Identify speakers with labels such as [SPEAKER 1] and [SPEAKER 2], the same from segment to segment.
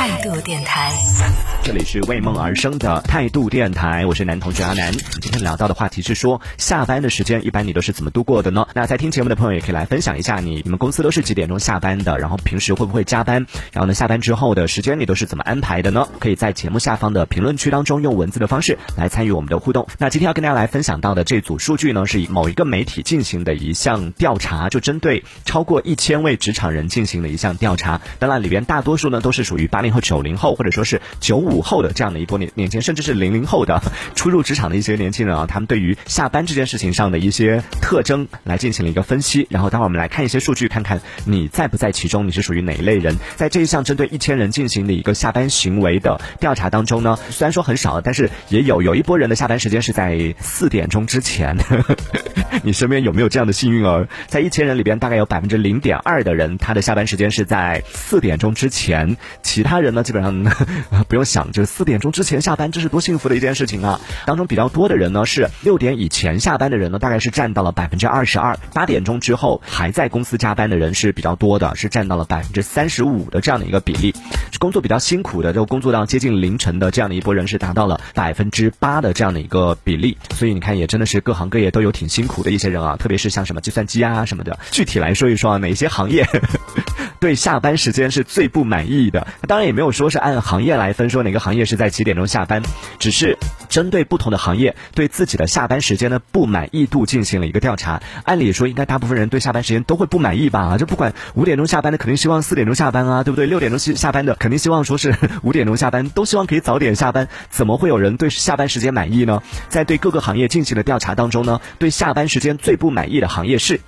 [SPEAKER 1] 态度电台，
[SPEAKER 2] 这里是为梦而生的态度电台，我是男同学阿南。今天聊到的话题是说，下班的时间一般你都是怎么度过的呢？那在听节目的朋友也可以来分享一下，你你们公司都是几点钟下班的？然后平时会不会加班？然后呢，下班之后的时间你都是怎么安排的呢？可以在节目下方的评论区当中用文字的方式来参与我们的互动。那今天要跟大家来分享到的这组数据呢，是以某一个媒体进行的一项调查，就针对超过一千位职场人进行的一项调查。当然，里边大多数呢都是属于八零然后、九零后，或者说是九五后的这样的一波年年轻，甚至是零零后的 初入职场的一些年轻人啊，他们对于下班这件事情上的一些特征来进行了一个分析。然后，待会儿我们来看一些数据，看看你在不在其中，你是属于哪一类人。在这一项针对一千人进行的一个下班行为的调查当中呢，虽然说很少，但是也有有一波人的下班时间是在四点钟之前。你身边有没有这样的幸运儿？在一千人里边，大概有百分之零点二的人，他的下班时间是在四点钟之前。其他人呢，基本上 不用想，就是四点钟之前下班，这是多幸福的一件事情啊！当中比较多的人呢，是六点以前下班的人呢，大概是占到了百分之二十二。八点钟之后还在公司加班的人是比较多的，是占到了百分之三十五的这样的一个比例。工作比较辛苦的，就工作到接近凌晨的这样的一波人是达到了百分之八的这样的一个比例。所以你看，也真的是各行各业都有挺辛苦的一些人啊，特别是像什么计算机啊什么的。具体来说一说啊，哪些行业对下班时间是最不满意的？当然也没有说是按行业来分，说哪个行业是在几点钟下班，只是针对不同的行业对自己的下班时间的不满意度进行了一个调查。按理说，应该大部分人对下班时间都会不满意吧？就不管五点钟下班的，肯定希望四点钟下班啊，对不对？六点钟下下班的，肯定希望说是 五点钟下班，都希望可以早点下班。怎么会有人对下班时间满意呢？在对各个行业进行的调查当中呢，对下班时间最不满意的行业是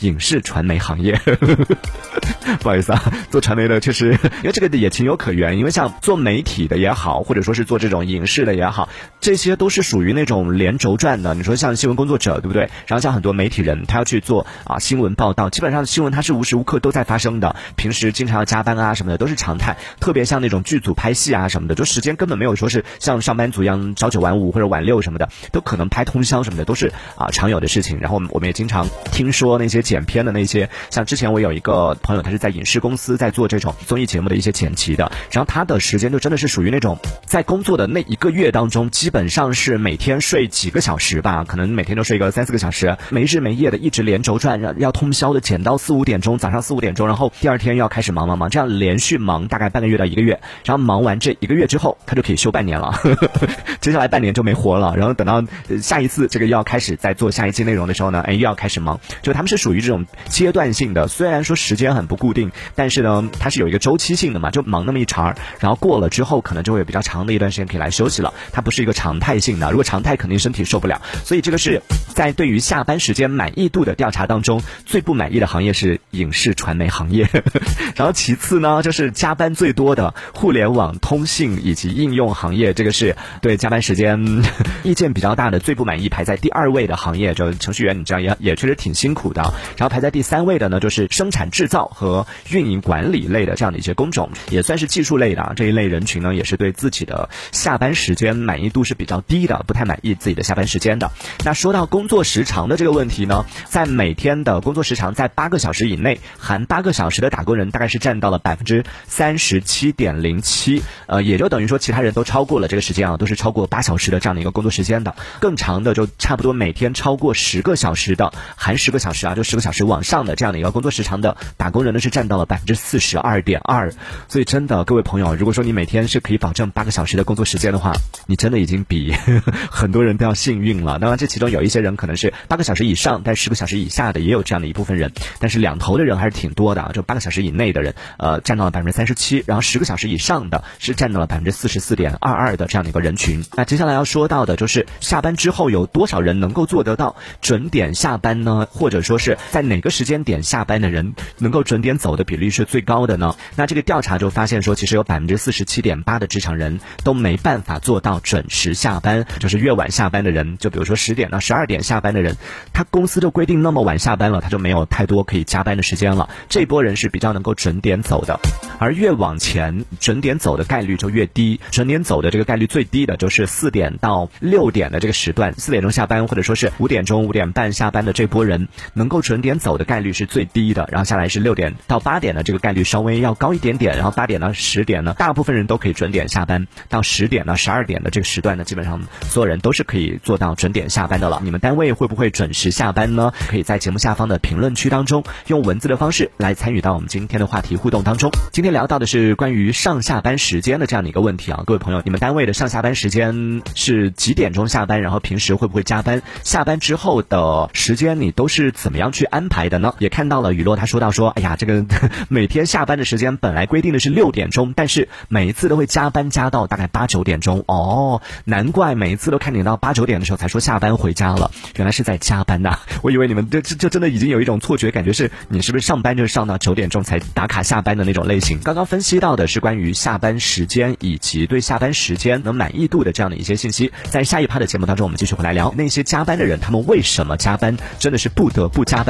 [SPEAKER 2] 影视传媒行业。不好意思啊，做传媒的确实，因为这个也情有可原。因为像做媒体的也好，或者说是做这种影视的也好，这些都是属于那种连轴转的。你说像新闻工作者，对不对？然后像很多媒体人，他要去做啊新闻报道，基本上新闻它是无时无刻都在发生的。平时经常要加班啊什么的都是常态。特别像那种剧组拍戏啊什么的，就时间根本没有说是像上班族一样朝九晚五或者晚六什么的，都可能拍通宵什么的都是啊常有的事情。然后我们也经常听说那些剪片的那些，像之前我有一个朋友，他是在影视公司在做这种综艺节目的一些剪辑的，然后他的时间就真的是属于那种在工作的那一个月当中，基本上是每天睡几个小时吧，可能每天都睡个三四个小时，没日没夜的一直连轴转，要要通宵的剪到四五点钟，早上四五点钟，然后第二天又要开始忙忙忙，这样连续忙大概半个月到一个月，然后忙完这一个月之后，他就可以休半年了，接下来半年就没活了，然后等到下一次这个又要开始在做下一期内容的时候呢，哎又要开始忙，就他们是属于这种阶段性的，虽然说时间很不固定。但是呢，它是有一个周期性的嘛，就忙那么一茬儿，然后过了之后，可能就会有比较长的一段时间可以来休息了。它不是一个常态性的，如果常态肯定身体受不了。所以这个是在对于下 班时间满意度的调查当中，最不满意的行业是影视传媒行业。然后其次呢，就是加班最多的互联网通信以及应用行业，这个是对加班时间意见比较大的，最不满意排在第二位的行业，就程序员，你知道也也确实挺辛苦的。然后排在第三位的呢，就是生产制造和运营管理类的这样的一些工种，也算是技术类的啊。这一类人群呢，也是对自己的下班时间满意度是比较低的，不太满意自己的下班时间的。那说到工作时长的这个问题呢，在每天的工作时长在八个小时以内，含八个小时的打工人大概是占到了百分之三十七点零七，呃，也就等于说其他人都超过了这个时间啊，都是超过八小时的这样的一个工作时间的。更长的就差不多每天超过十个小时的，含十个小时啊，就十小时往上的这样的一个工作时长的打工人呢，是占到了百分之四十二点二。所以真的，各位朋友，如果说你每天是可以保证八个小时的工作时间的话，你真的已经比 很多人都要幸运了。当然，这其中有一些人可能是八个小时以上，但十个小时以下的也有这样的一部分人。但是两头的人还是挺多的啊，就八个小时以内的人，呃，占到了百分之三十七，然后十个小时以上的是占到了百分之四十四点二二的这样的一个人群。那接下来要说到的就是下班之后有多少人能够做得到准点下班呢？或者说是在哪个时间点下班的人能够准点走的比例是最高的呢？那这个调查就发现说，其实有百分之四十七点八的职场人都没办法做到准时下班，就是越晚下班的人，就比如说十点到十二点下班的人，他公司就规定那么晚下班了，他就没有太多可以加班的时间了。这波人是比较能够准点走的，而越往前准点走的概率就越低。准点走的这个概率最低的就是四点到六点的这个时段，四点钟下班或者说是五点钟五点半下班的这波人，能够准点走的概率是最低的，然后下来是六点到八点的这个概率稍微要高一点点，然后八点到十点呢，大部分人都可以准点下班，到十点呢、十二点的这个时段呢，基本上所有人都是可以做到准点下班的了。你们单位会不会准时下班呢？可以在节目下方的评论区当中用文字的方式来参与到我们今天的话题互动当中。今天聊到的是关于上下班时间的这样的一个问题啊，各位朋友，你们单位的上下班时间是几点钟下班？然后平时会不会加班？下班之后的时间你都是怎么样去去安排的呢？也看到了雨落他说到说，哎呀，这个 每天下班的时间本来规定的是六点钟，但是每一次都会加班加到大概八九点钟。哦，难怪每一次都看你到八九点的时候才说下班回家了，原来是在加班呐！我以为你们这这这真的已经有一种错觉，感觉是你是不是上班就是上到九点钟才打卡下班的那种类型。刚刚分析到的是关于下班时间以及对下班时间能满意度的这样的一些信息，在下一趴的节目当中，我们继续回来聊那些加班的人，他们为什么加班？真的是不得不加班